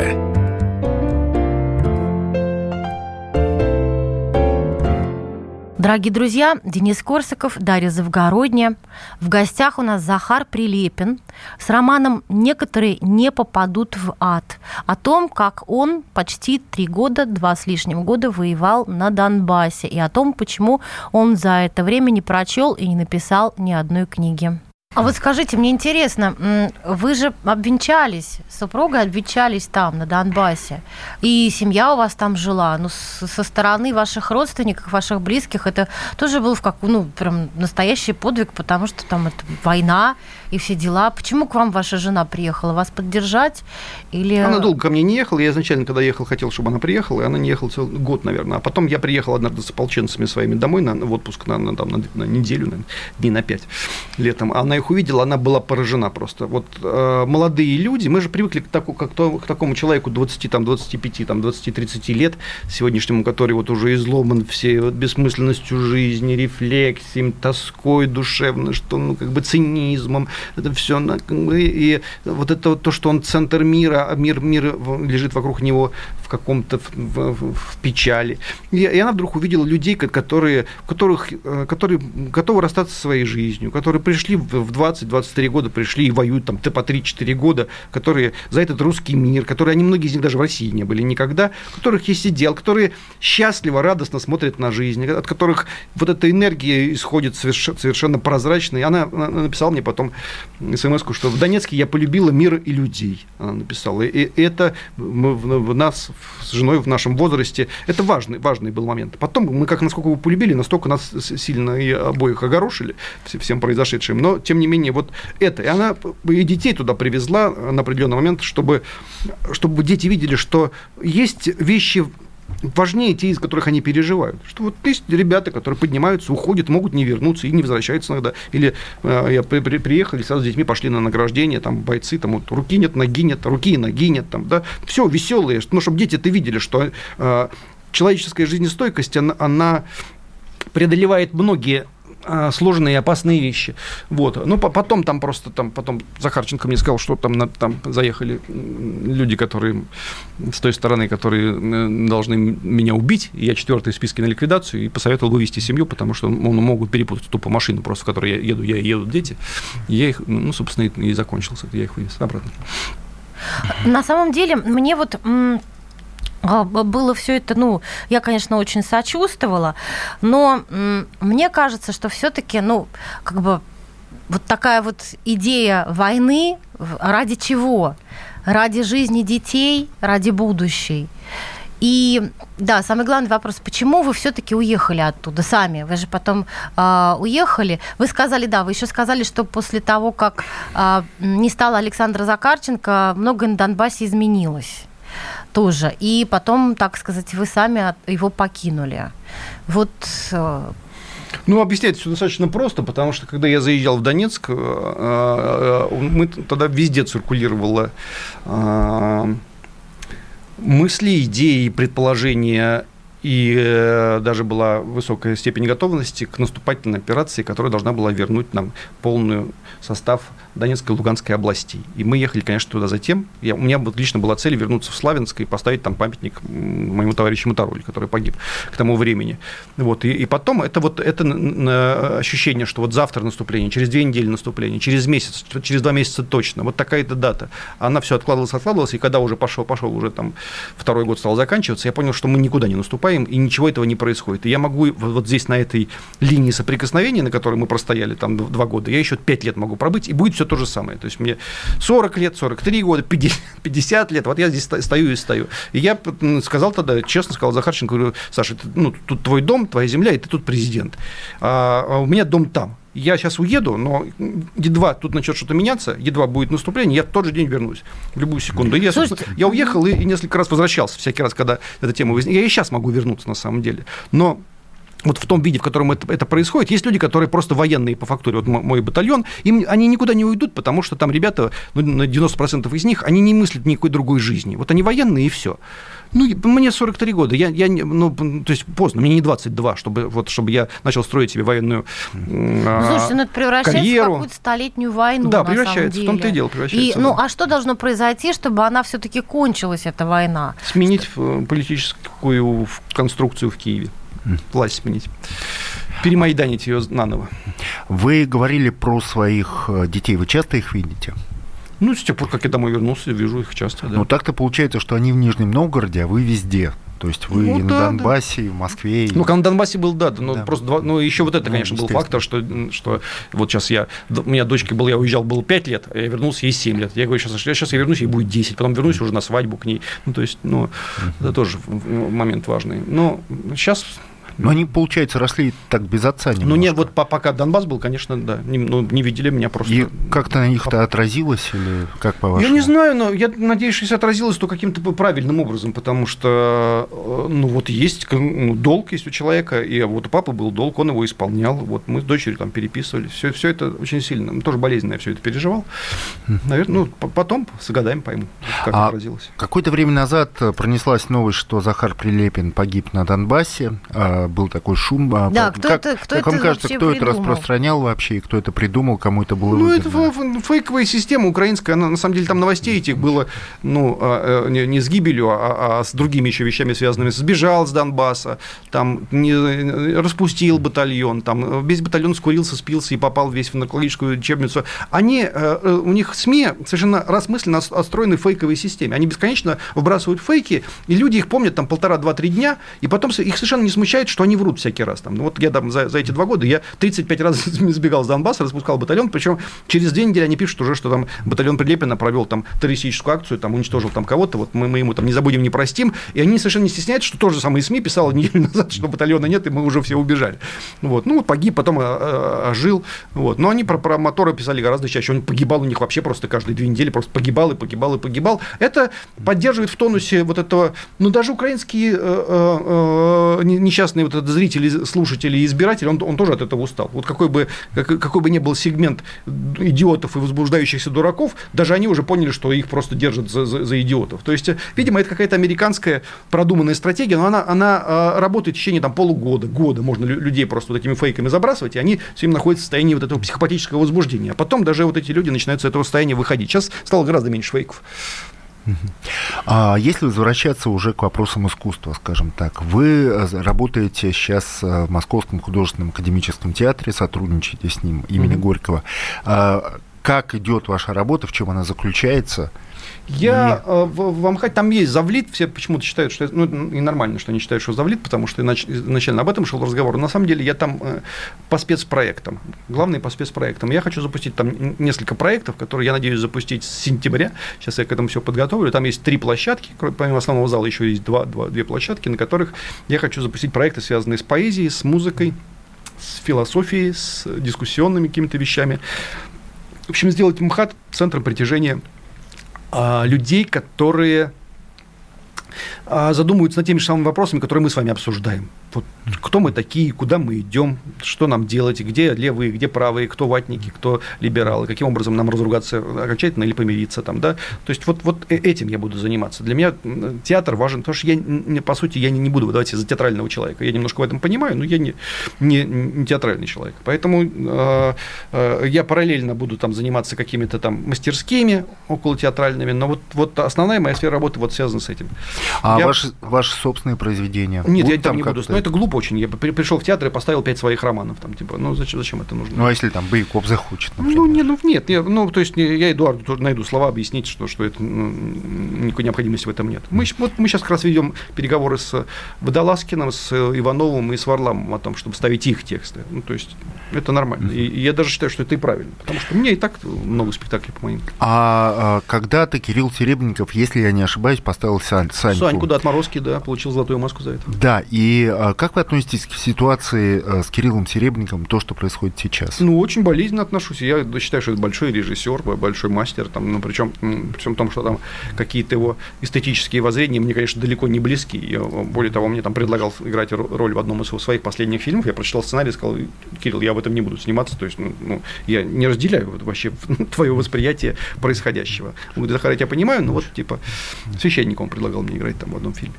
S2: Дорогие друзья, Денис Корсаков, Дарья Завгородня. В гостях у нас Захар Прилепин с романом «Некоторые не попадут в ад» о том, как он почти три года, два с лишним года воевал на Донбассе и о том, почему он за это время не прочел и не написал ни одной книги. А вот скажите, мне интересно, вы же обвенчались, супругой обвенчались там, на Донбассе, и семья у вас там жила, ну, со стороны ваших родственников, ваших близких, это тоже был в как, ну, прям настоящий подвиг, потому что там это война, и все дела. Почему к вам ваша жена приехала? Вас поддержать? Или...
S4: Она долго ко мне не ехала. Я изначально, когда ехал, хотел, чтобы она приехала, и она не ехала целый год, наверное. А потом я приехал однажды с ополченцами своими домой на, в отпуск на, на, там, на, на неделю, на, дней на пять летом. А она их увидела, она была поражена просто. Вот э, молодые люди, мы же привыкли к, таку, как то, к такому человеку 20, там, 25, там, 20-30 лет сегодняшнему, который вот уже изломан всей вот бессмысленностью жизни, рефлексией, тоской душевной, что, ну, как бы цинизмом, это все, и, и вот это вот то, что он центр мира, а мир, мир лежит вокруг него в каком-то в, в, в печали. И, и она вдруг увидела людей, которые, которых, э, которые готовы расстаться со своей жизнью, которые пришли в 20-23 года, пришли и воюют там по 3-4 года, которые за этот русский мир, которые, они многие из них даже в России не были никогда, которых есть идеал, которые счастливо, радостно смотрят на жизнь, от которых вот эта энергия исходит совершенно, прозрачной. Она, она написала мне потом смс что в Донецке я полюбила мир и людей. Она написала. И это мы, в нас с женой в нашем возрасте, это важный, важный был момент. Потом мы как насколько его полюбили, настолько нас сильно и обоих огорошили всем произошедшим. Но, тем не менее, вот это. И она и детей туда привезла на определенный момент, чтобы, чтобы дети видели, что есть вещи важнее те, из которых они переживают. Что вот есть ребята, которые поднимаются, уходят, могут не вернуться и не возвращаются иногда. Или э, я при, при, приехали, сразу с детьми пошли на награждение, там бойцы, там вот, руки нет, ноги нет, руки и ноги нет, там, да, все веселые, ну, чтобы дети это видели, что э, человеческая жизнестойкость, она, она преодолевает многие сложные и опасные вещи. Вот. Ну, потом там просто, там, потом Захарченко мне сказал, что там, там заехали люди, которые с той стороны, которые должны меня убить, я четвертый в списке на ликвидацию, и посоветовал вывести семью, потому что ну, могут перепутать тупо машину, просто в которой я еду, я еду дети. И я их, ну, собственно, и, закончился, я их вывез обратно.
S2: На самом деле, мне вот а, было все это, ну, я, конечно, очень сочувствовала, но мне кажется, что все-таки, ну, как бы вот такая вот идея войны ради чего? Ради жизни детей, ради будущей. И да, самый главный вопрос, почему вы все-таки уехали оттуда сами? Вы же потом э, уехали. Вы сказали, да, вы еще сказали, что после того, как э, не стало Александра Закарченко, многое на Донбассе изменилось тоже. И потом, так сказать, вы сами его покинули. Вот э,
S4: ну, объяснять все достаточно просто, потому что когда я заезжал в Донецк, э, э, мы тогда везде циркулировала мысли, идеи, предположения и даже была высокая степень готовности к наступательной операции, которая должна была вернуть нам полный состав Донецкой и Луганской областей. И мы ехали, конечно, туда затем. Я, у меня вот лично была цель вернуться в Славянск и поставить там памятник моему товарищу Мотороле, который погиб к тому времени. Вот. И, и потом это вот это ощущение, что вот завтра наступление, через две недели наступление, через месяц, через два месяца точно, вот такая-то дата. Она все откладывалась, откладывалась, и когда уже пошел, пошел уже там второй год стал заканчиваться, я понял, что мы никуда не наступаем, и ничего этого не происходит. И я могу вот, здесь на этой линии соприкосновения, на которой мы простояли там два года, я еще пять лет могу пробыть, и будет все то же самое. То есть мне 40 лет, 43 года, 50 лет, вот я здесь стою и стою. И я сказал тогда, честно сказал Захарченко, говорю, Саша, это, ну, тут твой дом, твоя земля, и ты тут президент. А, а у меня дом там. Я сейчас уеду, но едва тут начнет что-то меняться, едва будет наступление, я в тот же день вернусь, в любую секунду. Я, я уехал и, и несколько раз возвращался, всякий раз, когда эта тема возникла. Я и сейчас могу вернуться, на самом деле. Но вот в том виде, в котором это, это происходит, есть люди, которые просто военные по фактуре. Вот мой батальон, им, они никуда не уйдут, потому что там ребята, ну, на 90% из них, они не мыслят никакой другой жизни. Вот они военные, и все. Ну, мне 43 года, я, я ну, то есть поздно, мне не 22, чтобы, вот, чтобы я начал строить себе военную
S2: ну, Слушайте, ну это превращается карьеру. в какую-то столетнюю войну,
S4: Да, превращается, в том-то и дело, превращается.
S2: И, ну, а что должно произойти, чтобы она все-таки кончилась, эта война?
S4: Сменить э, политическую конструкцию в Киеве власть сменить. Перемайданить ее наново.
S3: Вы говорили про своих э, детей. Вы часто их видите?
S4: Ну, с тех пор, как я домой вернулся, вижу их часто, да.
S3: Ну, так-то получается, что они в Нижнем Новгороде, а вы везде. То есть вы ну, и да, на Донбассе, да. и в Москве.
S4: Ну, когда на Донбассе был, да, но да. просто два, ну, еще вот это, ну, конечно, был фактор, что, что вот сейчас я, у меня дочке был, я уезжал, было 5 лет, а я вернулся, ей 7 лет. Я говорю, сейчас, сейчас я вернусь, ей будет 10, потом вернусь уже на свадьбу к ней. Ну, то есть, ну, uh-huh. это тоже момент важный. Но сейчас
S3: Но они, получается, росли так без отца немножко.
S4: Ну, нет, вот пока Донбасс был, конечно, да, не, ну, не видели меня просто.
S3: И как-то на них-то отразилось или как по
S4: Я не знаю, но я надеюсь, что если отразилось, то каким-то правильным образом, потому что, э, ну, вот есть ну, долг есть у человека, и вот у папы был долг, он его исполнял, вот мы с дочерью там переписывали, все, все это очень сильно, тоже болезненно я все это переживал. Наверное, ну, потом с годами пойму, как а отразилось.
S3: Какое-то время назад пронеслась новость, что Захар Прилепин погиб на Донбассе, а, был такой шум.
S2: А, да, кто как, это, кто
S3: как
S2: это
S3: вам кажется, кто придумал? это распространял вообще, и кто это придумал, кому это было
S4: Ну,
S3: выгодно?
S4: это фейковая система украинская, она, на самом деле там новостей этих было, ну, а, э, не с гибелью, а, а с другими еще вещами связанными. Сбежал с Донбасса, там не, распустил батальон, там весь батальон скурился, спился и попал весь в наркологическую лечебницу. Они, э, э, у них СМИ совершенно рассмысленно отстроены фейковой системе. Они бесконечно выбрасывают фейки, и люди их помнят там полтора-два-три дня, и потом их совершенно не смущает, что они врут всякий раз. Там. Ну, вот я там за, за эти два года я 35 раз сбегал с Донбасса, распускал батальон, причем через две недели они пишут уже, что там батальон Прилепина провел там террористическую акцию, там уничтожил там кого-то, вот мы, мы ему там не забудем, не простим, и они совершенно не стесняются, что тоже самые СМИ писало неделю назад, что батальона нет, и мы уже все убежали. Вот. Ну, вот погиб, потом а, а, ожил. Вот. Но они про, про моторы писали гораздо чаще. Он погибал у них вообще просто каждые две недели, просто погибал и погибал и погибал. Это поддерживает в тонусе вот этого, ну, даже украинские э, э, э несчастные вот зрители, слушатели и избиратели, он, он тоже от этого устал. Вот какой бы, как, какой бы ни был сегмент идиотов и возбуждающихся дураков, даже они уже поняли, что их просто держат за, за, за идиотов. То есть, видимо, это какая-то американская продуманная стратегия, но она, она э, работает в течение там, полугода, года. Можно людей просто вот этими фейками забрасывать, и они все время находятся в состоянии вот этого психопатического возбуждения. А потом даже вот эти люди начинают с этого состояния выходить. Сейчас стало гораздо меньше фейков.
S3: А если возвращаться уже к вопросам искусства, скажем так, вы э, работаете сейчас э, в Московском художественном академическом театре, сотрудничаете с ним имени mm-hmm. Горького. А как идет ваша работа, в чем она заключается?
S4: Я э, в, в Амхате, там есть завлит, все почему-то считают, что ну, и нормально, что они считают, что завлит, потому что инач, изначально об этом шел разговор. Но на самом деле я там э, по спецпроектам, главный по спецпроектам. Я хочу запустить там несколько проектов, которые я надеюсь запустить с сентября. Сейчас я к этому все подготовлю. Там есть три площадки, помимо основного зала еще есть два, два, две площадки, на которых я хочу запустить проекты, связанные с поэзией, с музыкой, с философией, с дискуссионными какими-то вещами. В общем, сделать МХАТ центром притяжения людей, которые а, задумываются над теми же самыми вопросами, которые мы с вами обсуждаем кто мы такие, куда мы идем, что нам делать, где левые, где правые, кто ватники, кто либералы, каким образом нам разругаться окончательно или помириться там, да. То есть вот, вот э, этим я буду заниматься. Для меня театр важен, потому что я, по сути, я не буду выдавать за театрального человека. Я немножко в этом понимаю, но я не, не, не театральный человек. Поэтому э, э, я параллельно буду там заниматься какими-то там мастерскими около театральными, но вот, вот основная моя сфера работы вот связана с этим.
S3: А я... ваши, ваши собственные произведения?
S4: Нет, я там не буду это глупо очень. Я пришел в театр и поставил пять своих романов. Там, типа, ну зачем, зачем это нужно?
S3: Ну, а если там Бояков захочет,
S4: например? Ну, не, ну нет, я, ну, то есть я Эдуарду тоже найду слова объяснить, что, что это ну, никакой необходимости в этом нет. Мы, вот мы сейчас как раз ведем переговоры с Водолазкиным, с Ивановым и с Варламом о том, чтобы ставить их тексты. Ну, то есть это нормально. И, и я даже считаю, что это и правильно. Потому что у меня и так много спектаклей по моим.
S3: А, а когда-то Кирилл Серебренников, если я не ошибаюсь, поставил Сань, Саньку.
S4: Саньку, да, отморозки, да, получил золотую маску за это.
S3: Да, и а, как вы относитесь к ситуации э, с Кириллом Серебренниковым, то, что происходит сейчас?
S4: Ну, очень болезненно отношусь. Я считаю, что это большой режиссер, большой мастер, там, ну, причем, при всем том, что там какие-то его эстетические воззрения мне, конечно, далеко не близки. Я, более того, мне там предлагал играть роль в одном из своих последних фильмов. Я прочитал сценарий и сказал, Кирилл, я в этом не буду сниматься. То есть, ну, ну я не разделяю вообще твое восприятие происходящего. Захар, я тебя понимаю, но вот, типа, священник он предлагал мне играть там в одном фильме.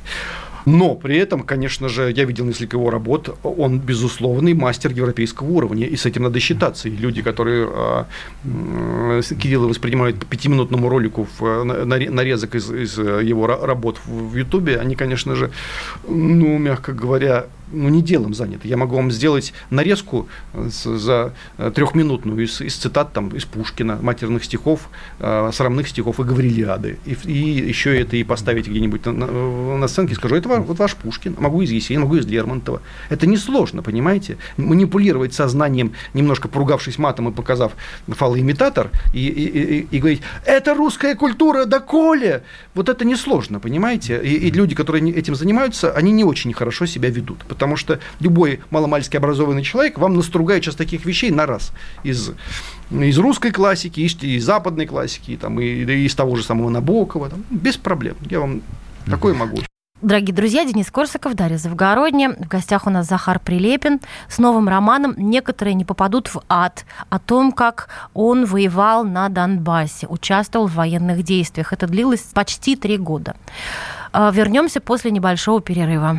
S4: Но при этом, конечно же, я видел несколько его работ, он безусловный мастер европейского уровня, и с этим надо считаться. И люди, которые э, Кирилла воспринимают по пятиминутному ролику в, нарезок из, из его работ в Ютубе, они, конечно же, ну, мягко говоря, ну, не делом заняты. Я могу вам сделать нарезку за трехминутную из, из цитат там, из Пушкина, матерных стихов, э, срамных стихов и Гаврилиады. И, и еще это и поставить где-нибудь на, на, на сценке, скажу, это вот ваш Пушкин, могу из Есенина, могу из Лермонтова. Это несложно, понимаете? Манипулировать сознанием, немножко поругавшись матом и показав фалоимитатор, и, и, и, и говорить, это русская культура, да Коля! Вот это несложно, понимаете? И, и люди, которые этим занимаются, они не очень хорошо себя ведут, потому что любой маломальски образованный человек вам настругает сейчас таких вещей на раз из из русской классики, из, из западной классики, там, и, и из того же самого Набокова, там, без проблем. Я вам такое могу.
S2: Дорогие друзья, Денис Корсаков, Дарья Завгородня. В гостях у нас Захар Прилепин с новым романом «Некоторые не попадут в ад» о том, как он воевал на Донбассе, участвовал в военных действиях. Это длилось почти три года. А, вернемся после небольшого перерыва.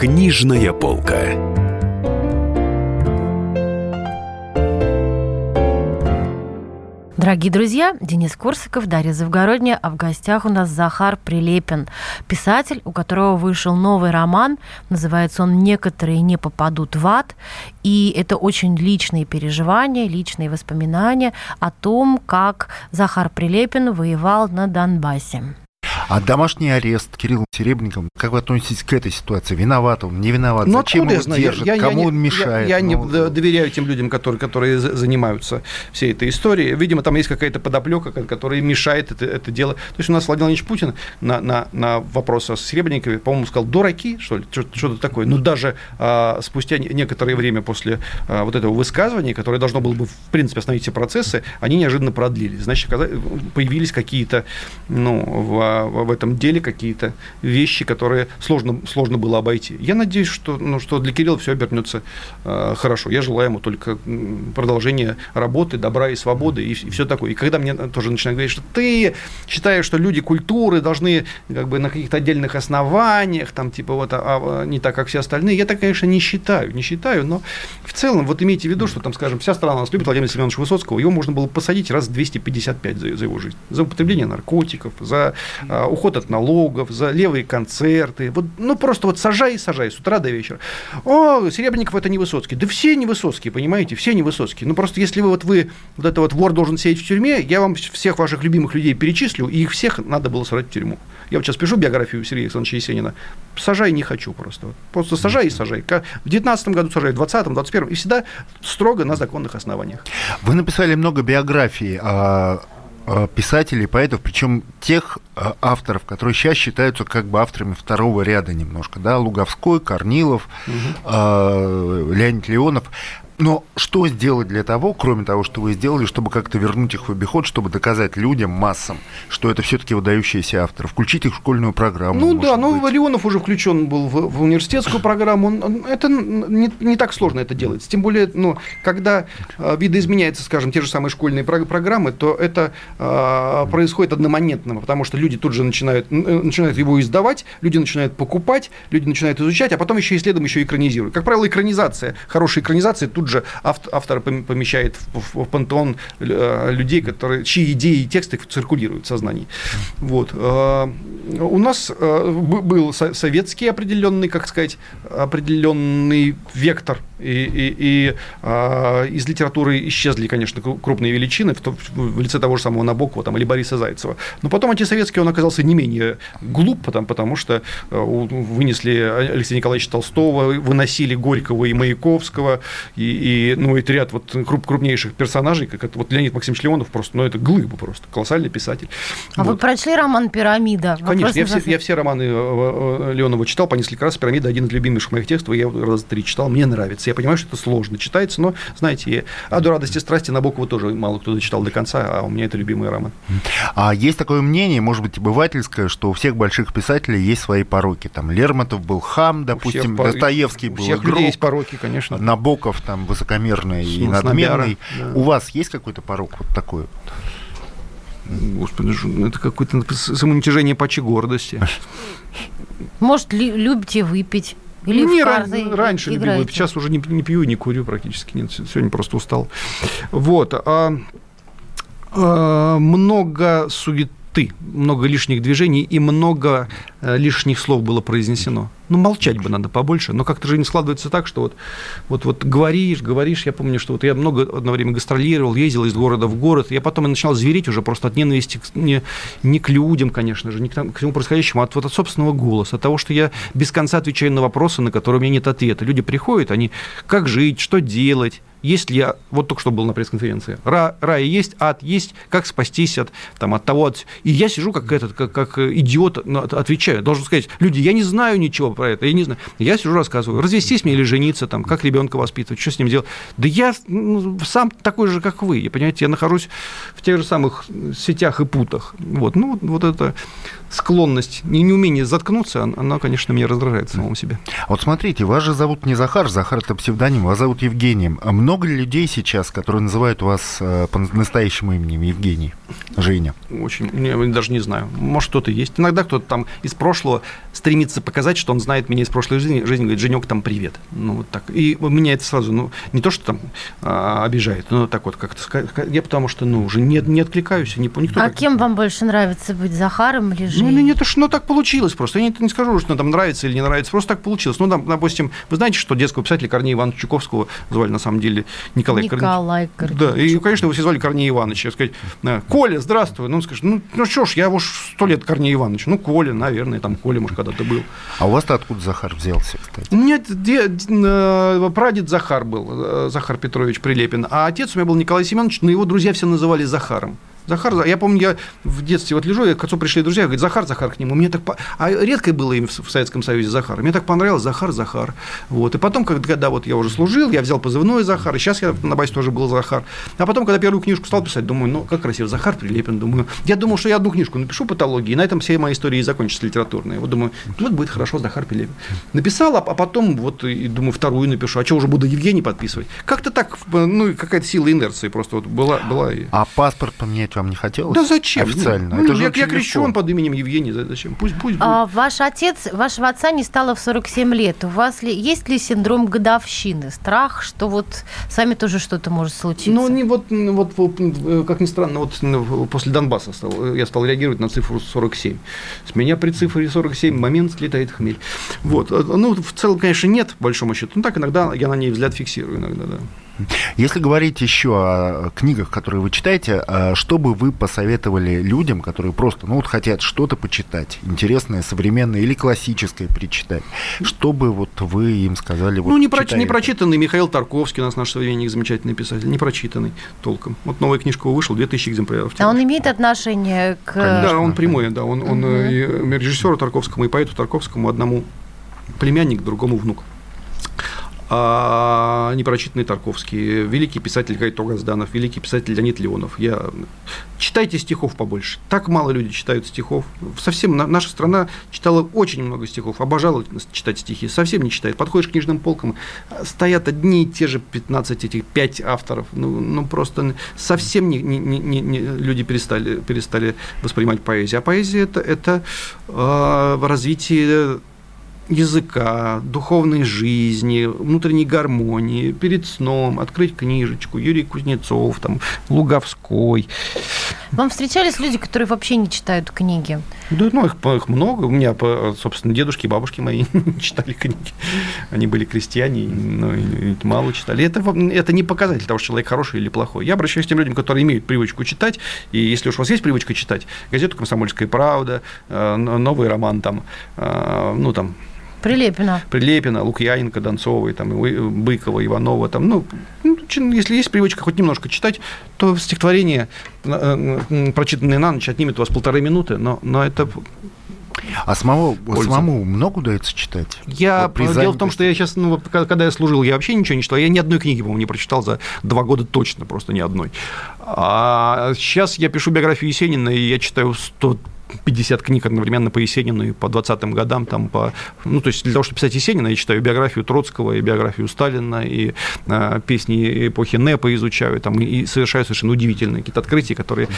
S1: Книжная полка.
S2: Дорогие друзья, Денис Корсаков, Дарья Завгородняя, а в гостях у нас Захар Прилепин, писатель, у которого вышел новый роман, называется он «Некоторые не попадут в ад», и это очень личные переживания, личные воспоминания о том, как Захар Прилепин воевал на Донбассе.
S3: А домашний арест Кирилла Серебренникова, как вы относитесь к этой ситуации? Виноват он, не виноват? Ну, Зачем его
S4: знаю? держат? Я, Кому я, он мешает? Я, я ну, не доверяю тем людям, которые, которые занимаются всей этой историей. Видимо, там есть какая-то подоплека, которая мешает это, это дело. То есть у нас Владимир Владимирович Путин на, на, на вопрос о Серебренникове, по-моему, сказал, дураки, что ли, что-то такое. Но даже а, спустя некоторое время после а, вот этого высказывания, которое должно было бы, в принципе, остановить все процессы, они неожиданно продлились. Значит, появились какие-то, ну, в, в этом деле какие-то вещи, которые сложно, сложно было обойти. Я надеюсь, что, ну, что для Кирилла все обернется э, хорошо. Я желаю ему только продолжения работы, добра и свободы и, и все такое. И когда мне тоже начинают говорить, что ты считаешь, что люди культуры должны как бы на каких-то отдельных основаниях, там типа вот а, а, не так, как все остальные, я так, конечно, не считаю, не считаю, но в целом вот имейте в виду, что там, скажем, вся страна нас любит Владимира Семеновича Высоцкого, его можно было посадить раз 255 за, за его жизнь, за употребление наркотиков, за а, уход от налогов, за левые концерты. Вот, ну, просто вот сажай и сажай с утра до вечера. О, Серебренников это не Высоцкий. Да все не Высоцкие, понимаете, все не Высоцкие. Ну, просто если вы вот вы, вот это вот вор должен сидеть в тюрьме, я вам всех ваших любимых людей перечислю, и их всех надо было сажать в тюрьму. Я вот сейчас пишу биографию Сергея Александровича Есенина. Сажай не хочу просто. Просто сажай и сажай. В 19 году сажай, в 20 в 21 и всегда строго на законных основаниях.
S3: Вы написали много биографий а, писателей, поэтов, причем тех э, авторов, которые сейчас считаются как бы авторами второго ряда немножко, да, Луговской, Корнилов, угу. Леонид Леонов. Но что сделать для того, кроме того, что вы сделали, чтобы как-то вернуть их в обиход, чтобы доказать людям, массам, что это все-таки выдающиеся авторы, включить их в школьную программу?
S4: Ну да, ну Леонов уже включен был в, в университетскую программу. Он, он, это не, не так сложно это делать. Тем более, ну, когда э, видоизменяются, скажем, те же самые школьные программы, то это э, происходит одномоментно, потому что люди тут же начинают, э, начинают его издавать, люди начинают покупать, люди начинают изучать, а потом еще и следом еще экранизируют. Как правило, экранизация, хорошая экранизация тут же автор помещает в, в пантеон э, людей, которые, чьи идеи и тексты циркулируют в сознании. Вот. Э, у нас э, был советский определенный, как сказать, определенный вектор и, и, и э, из литературы исчезли, конечно, крупные величины в, в лице того же самого Набокова там, или Бориса Зайцева. Но потом антисоветский он оказался не менее глуп, потому, потому что э, вынесли Алексея Николаевича Толстого, выносили Горького и Маяковского, и, и ну, это ряд вот круп, крупнейших персонажей, как это, вот Леонид Максимович Леонов просто, ну, это глыба просто, колоссальный писатель.
S2: А вот. вы прочли роман «Пирамида»?
S4: Конечно, я все, я все романы э, Леонова читал по несколько раз. «Пирамида» один из любимейших моих текстов, я его раз три читал, мне нравится. Я понимаю, что это сложно читается, но, знаете, «А до радости страсти» Набокова тоже мало кто дочитал до конца, а у меня это любимый роман.
S3: А есть такое мнение, может быть, обывательское, что у всех больших писателей есть свои пороки. Там Лермонтов был хам, допустим, всех, Достоевский был
S4: всех игрок, людей есть пороки, конечно.
S3: Набоков там высокомерный и надменный. Да. У вас есть какой-то порок вот такой?
S4: Господи, это какое-то самоуничижение пачи гордости.
S2: Может, любите выпить? Или
S4: не, ран, раньше любил выпить, сейчас уже не, не пью, не курю практически, нет, сегодня просто устал. Вот. А, а, много суеты ты. Много лишних движений и много э, лишних слов было произнесено. Ну, молчать бы надо побольше, но как-то не складывается так, что вот, вот, вот говоришь, говоришь. Я помню, что вот я много одно время гастролировал, ездил из города в город. Я потом и начинал зверить уже просто от ненависти не, не к людям, конечно же, не к, к всему происходящему, а от, вот от собственного голоса, от того, что я без конца отвечаю на вопросы, на которые у меня нет ответа. Люди приходят, они как жить, что делать, есть ли, вот только что был на пресс-конференции, Ра, рай есть, ад есть, как спастись от, там, от того, от... и я сижу как этот, как, как идиот, отвечаю, должен сказать, люди, я не знаю ничего про это, я не знаю, я сижу рассказываю, развестись мне или жениться, там, как ребенка воспитывать, что с ним делать, да я ну, сам такой же, как вы, я, понимаете, я нахожусь в тех же самых сетях и путах, вот, ну, вот это склонность, не, неумение заткнуться, она, конечно, меня раздражает самому себе.
S3: Вот смотрите, вас же зовут не Захар, Захар это псевдоним, вас зовут Евгением. Много ли людей сейчас, которые называют вас э, по настоящему имени Евгений, Женя?
S4: Очень, я даже не знаю. Может, кто-то есть. Иногда кто-то там из прошлого стремится показать, что он знает меня из прошлой жизни, жизни говорит, Женек, там привет. Ну, вот так. И меня это сразу, ну, не то, что там а, обижает, но так вот как-то. Я потому что, ну, уже не, не откликаюсь. Не, никто
S2: а так... кем вам больше нравится быть, Захаром или Женей?
S4: Ну, нет, это ж, ну, так получилось просто. Я не, не скажу, что там нравится или не нравится, просто так получилось. Ну, там, допустим, вы знаете, что детского писателя Корнея Ивановича Чуковского звали на самом деле Николай,
S2: Николай
S4: Корнеевич. Да, и, конечно, его все звали Корней Иванович. Я сказать, Коля, здравствуй. Ну, он скажет, ну, ну что ж, я уж сто лет Корней Иванович. Ну, Коля, наверное, там Коля, может, когда-то был.
S3: А у вас-то откуда Захар взялся, кстати?
S4: У меня де, э, прадед Захар был, э, Захар Петрович Прилепин, а отец у меня был Николай Семенович, но его друзья все называли Захаром. Захар, я помню, я в детстве вот лежу, я к отцу пришли друзья, говорят, Захар, Захар к нему. Мне так, а редко было им в Советском Союзе Захар. Мне так понравилось Захар, Захар. Вот. И потом, когда вот я уже служил, я взял позывной Захар, и сейчас я на базе тоже был Захар. А потом, когда первую книжку стал писать, думаю, ну, как красиво, Захар Прилепин, думаю. Я думал, что я одну книжку напишу патологии, и на этом все мои истории и закончатся литературные. Вот думаю, ну, вот будет хорошо, Захар Прилепин. Написал, а потом вот, и думаю, вторую напишу. А что, уже буду Евгений подписывать? Как-то так, ну, какая-то сила инерции просто вот была. была.
S3: А паспорт поменять вам не хотелось?
S4: Да зачем?
S3: Официально.
S4: Ну, Это я, я крещен под именем Евгений, зачем? Пусть, пусть будет.
S2: А, ваш отец, вашего отца не стало в 47 лет. У вас ли, есть ли синдром годовщины? Страх, что вот с вами тоже что-то может случиться?
S4: Ну, не вот, вот, вот, как ни странно, вот после Донбасса стал, я стал реагировать на цифру 47. С меня при цифре 47 момент слетает хмель. Вот. Ну, в целом, конечно, нет, по большому счету. Ну, так иногда я на ней взгляд фиксирую иногда, да.
S3: Если говорить еще о книгах, которые вы читаете, а что бы вы посоветовали людям, которые просто, ну вот хотят что-то почитать, интересное, современное или классическое перечитать, что бы вот вы им сказали? Вот,
S4: ну, не, проч, не прочитанный Михаил Тарковский, у нас наш современник, замечательный писатель, не прочитанный толком. Вот новая книжка вышла, 2000 экземпляров.
S2: А он имеет отношение к...
S4: Конечно. Да, он прямой, да, он, он угу. и режиссеру Тарковскому, и поэту Тарковскому одному племянник, другому внук а непрочитанный Тарковский, великий писатель Гайто Газданов, великий писатель Леонид Леонов. Я... Читайте стихов побольше. Так мало люди читают стихов. Совсем наша страна читала очень много стихов, обожала читать стихи, совсем не читает. Подходишь к книжным полкам, стоят одни и те же 15 этих, 5 авторов. Ну, ну просто совсем не, не, не, не, люди перестали, перестали воспринимать поэзию. А поэзия это, это э, развитие языка, духовной жизни, внутренней гармонии, перед сном, открыть книжечку, Юрий Кузнецов, там, Луговской.
S2: Вам встречались люди, которые вообще не читают книги?
S4: Да, ну, их, их много. У меня, собственно, дедушки и бабушки мои читали книги. Они были крестьяне, но мало читали. Это, это не показатель того, что человек хороший или плохой. Я обращаюсь к тем людям, которые имеют привычку читать, и если уж у вас есть привычка читать, газету «Комсомольская правда», э, новый роман там, э, ну, там,
S2: Прилепина.
S4: Прилепина, Лукьяненко, Донцовой, там, Быкова, Иванова. Там, ну, ну, если есть привычка хоть немножко читать, то стихотворение, э, прочитанное на ночь, отнимет у вас полторы минуты, но, но это
S3: а самого, самому много удается читать?
S4: Я, вот дело в том, что я сейчас, ну, когда я служил, я вообще ничего не читал. Я ни одной книги, по-моему, не прочитал за два года точно, просто ни одной. А сейчас я пишу биографию Есенина, и я читаю 100 50 книг одновременно по Есенину и по 20-м годам, там, по, ну, то есть для того, чтобы писать Есенина, я читаю биографию Троцкого, и биографию Сталина, и э, песни эпохи НЭПа изучаю, там, и совершаю совершенно удивительные какие-то открытия, которые,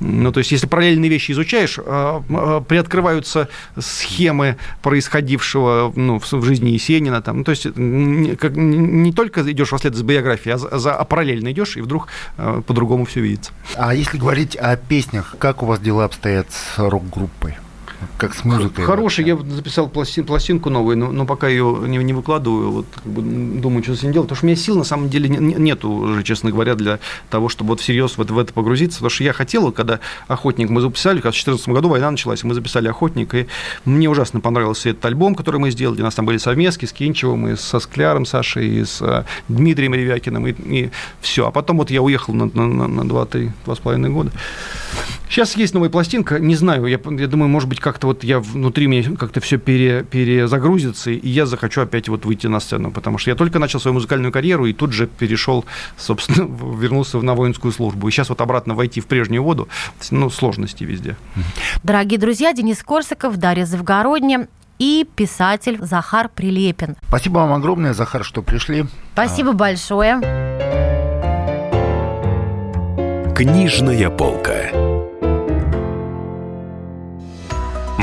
S4: ну, то есть если параллельные вещи изучаешь, э, э, приоткрываются схемы происходившего ну, в, в жизни Есенина, там, ну, то есть не, как, не только идешь во след за биографией, а, за, а параллельно идешь, и вдруг э, по-другому все видится.
S3: А если говорить о песнях, как у вас дела обстоят с рок-группой? как с музыкой.
S4: Хороший, я записал пластин, пластинку новую, но, но пока ее не, не выкладываю, вот как бы, думаю, что с ним делать, потому что у меня сил на самом деле не, нету уже, честно говоря, для того, чтобы вот всерьез в это, в это погрузиться, потому что я хотел, когда «Охотник» мы записали, когда в 2014 году война началась, мы записали «Охотник», и мне ужасно понравился этот альбом, который мы сделали, у нас там были совместки с Кинчевым, и со Скляром Сашей, и с э, Дмитрием Ревякиным, и, и все. А потом вот я уехал на, на, на, на 2-3, 2,5 года. Сейчас есть новая пластинка, не знаю, я, я думаю, может быть, как-то вот я внутри меня как-то все пере, перезагрузится, и я захочу опять вот выйти на сцену, потому что я только начал свою музыкальную карьеру и тут же перешел, собственно, вернулся на воинскую службу. И сейчас вот обратно войти в прежнюю воду, ну, сложности везде.
S2: Дорогие друзья, Денис Корсаков, Дарья Завгородня и писатель Захар Прилепин.
S3: Спасибо вам огромное, Захар, что пришли.
S2: Спасибо а... большое.
S1: Книжная полка.